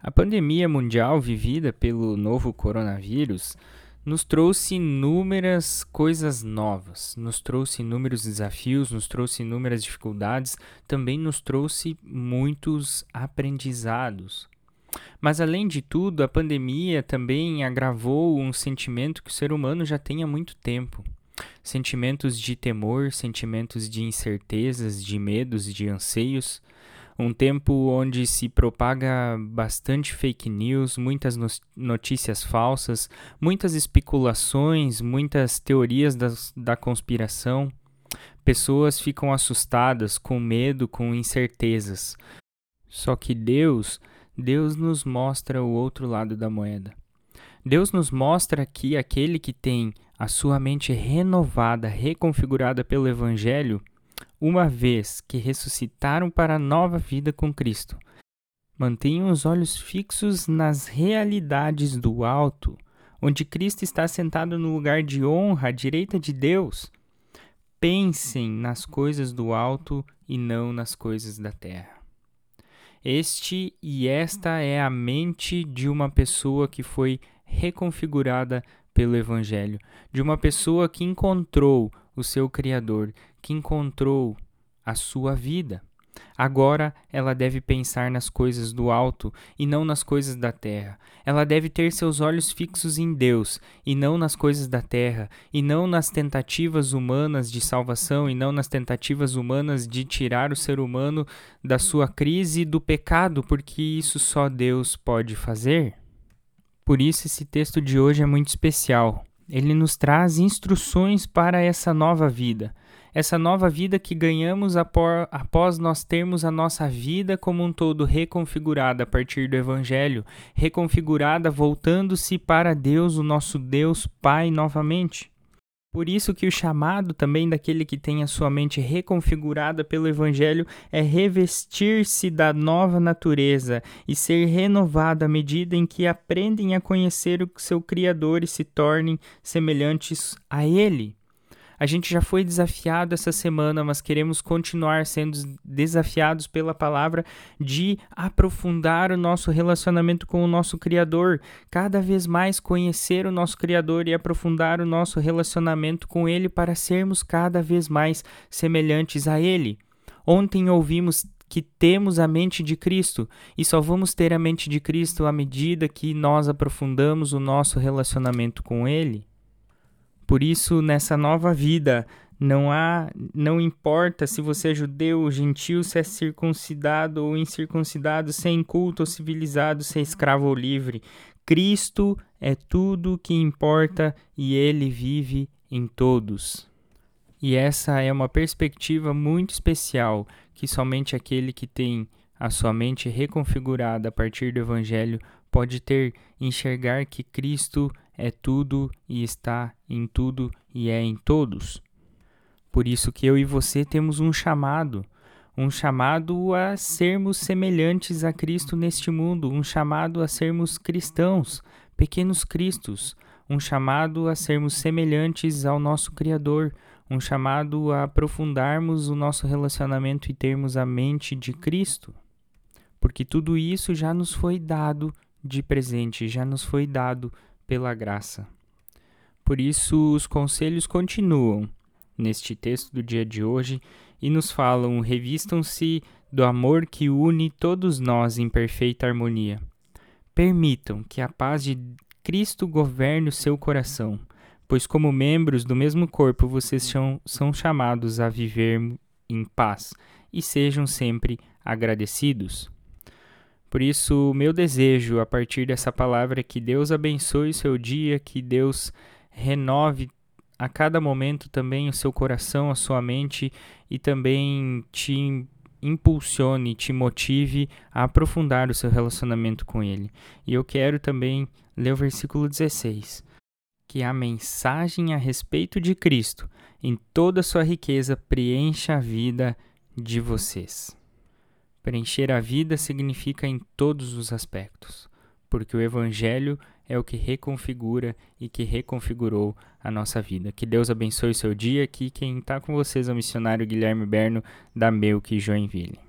A pandemia mundial vivida pelo novo coronavírus nos trouxe inúmeras coisas novas, nos trouxe inúmeros desafios, nos trouxe inúmeras dificuldades, também nos trouxe muitos aprendizados. Mas além de tudo, a pandemia também agravou um sentimento que o ser humano já tem há muito tempo. Sentimentos de temor, sentimentos de incertezas, de medos de anseios um tempo onde se propaga bastante fake news, muitas notícias falsas, muitas especulações, muitas teorias das, da conspiração. Pessoas ficam assustadas, com medo, com incertezas. Só que Deus, Deus nos mostra o outro lado da moeda. Deus nos mostra que aquele que tem a sua mente renovada, reconfigurada pelo Evangelho, uma vez que ressuscitaram para a nova vida com Cristo, mantenham os olhos fixos nas realidades do alto, onde Cristo está sentado no lugar de honra à direita de Deus. Pensem nas coisas do alto e não nas coisas da terra. Este e esta é a mente de uma pessoa que foi reconfigurada pelo Evangelho, de uma pessoa que encontrou o seu Criador, que encontrou a sua vida. Agora ela deve pensar nas coisas do alto e não nas coisas da terra. Ela deve ter seus olhos fixos em Deus e não nas coisas da terra, e não nas tentativas humanas de salvação e não nas tentativas humanas de tirar o ser humano da sua crise do pecado, porque isso só Deus pode fazer. Por isso, esse texto de hoje é muito especial. Ele nos traz instruções para essa nova vida. Essa nova vida que ganhamos após nós termos a nossa vida como um todo reconfigurada a partir do Evangelho, reconfigurada voltando-se para Deus, o nosso Deus Pai, novamente. Por isso que o chamado também daquele que tem a sua mente reconfigurada pelo evangelho é revestir-se da nova natureza e ser renovado à medida em que aprendem a conhecer o seu criador e se tornem semelhantes a ele. A gente já foi desafiado essa semana, mas queremos continuar sendo desafiados pela palavra de aprofundar o nosso relacionamento com o nosso Criador, cada vez mais conhecer o nosso Criador e aprofundar o nosso relacionamento com Ele para sermos cada vez mais semelhantes a Ele. Ontem ouvimos que temos a mente de Cristo e só vamos ter a mente de Cristo à medida que nós aprofundamos o nosso relacionamento com Ele. Por isso, nessa nova vida, não há, não importa se você é judeu gentil, se é circuncidado ou incircuncidado, se é inculto ou civilizado, se é escravo ou livre. Cristo é tudo que importa e ele vive em todos. E essa é uma perspectiva muito especial que somente aquele que tem a sua mente reconfigurada a partir do evangelho pode ter enxergar que Cristo é tudo e está em tudo e é em todos. Por isso que eu e você temos um chamado, um chamado a sermos semelhantes a Cristo neste mundo, um chamado a sermos cristãos, pequenos cristos, um chamado a sermos semelhantes ao nosso Criador, um chamado a aprofundarmos o nosso relacionamento e termos a mente de Cristo. Porque tudo isso já nos foi dado de presente, já nos foi dado pela graça. Por isso, os conselhos continuam neste texto do dia de hoje e nos falam: revistam-se do amor que une todos nós em perfeita harmonia. Permitam que a paz de Cristo governe o seu coração, pois, como membros do mesmo corpo, vocês são, chamados a viver em paz e sejam sempre agradecidos. Por isso, o meu desejo a partir dessa palavra é que Deus abençoe seu dia, que Deus renove a cada momento também o seu coração, a sua mente e também te impulsione, te motive a aprofundar o seu relacionamento com Ele. E eu quero também ler o versículo 16, que a mensagem a respeito de Cristo, em toda a sua riqueza, preencha a vida de vocês. Preencher a vida significa em todos os aspectos, porque o Evangelho é o que reconfigura e que reconfigurou a nossa vida. Que Deus abençoe o seu dia. Aqui quem está com vocês é o missionário Guilherme Berno da Melk Joinville.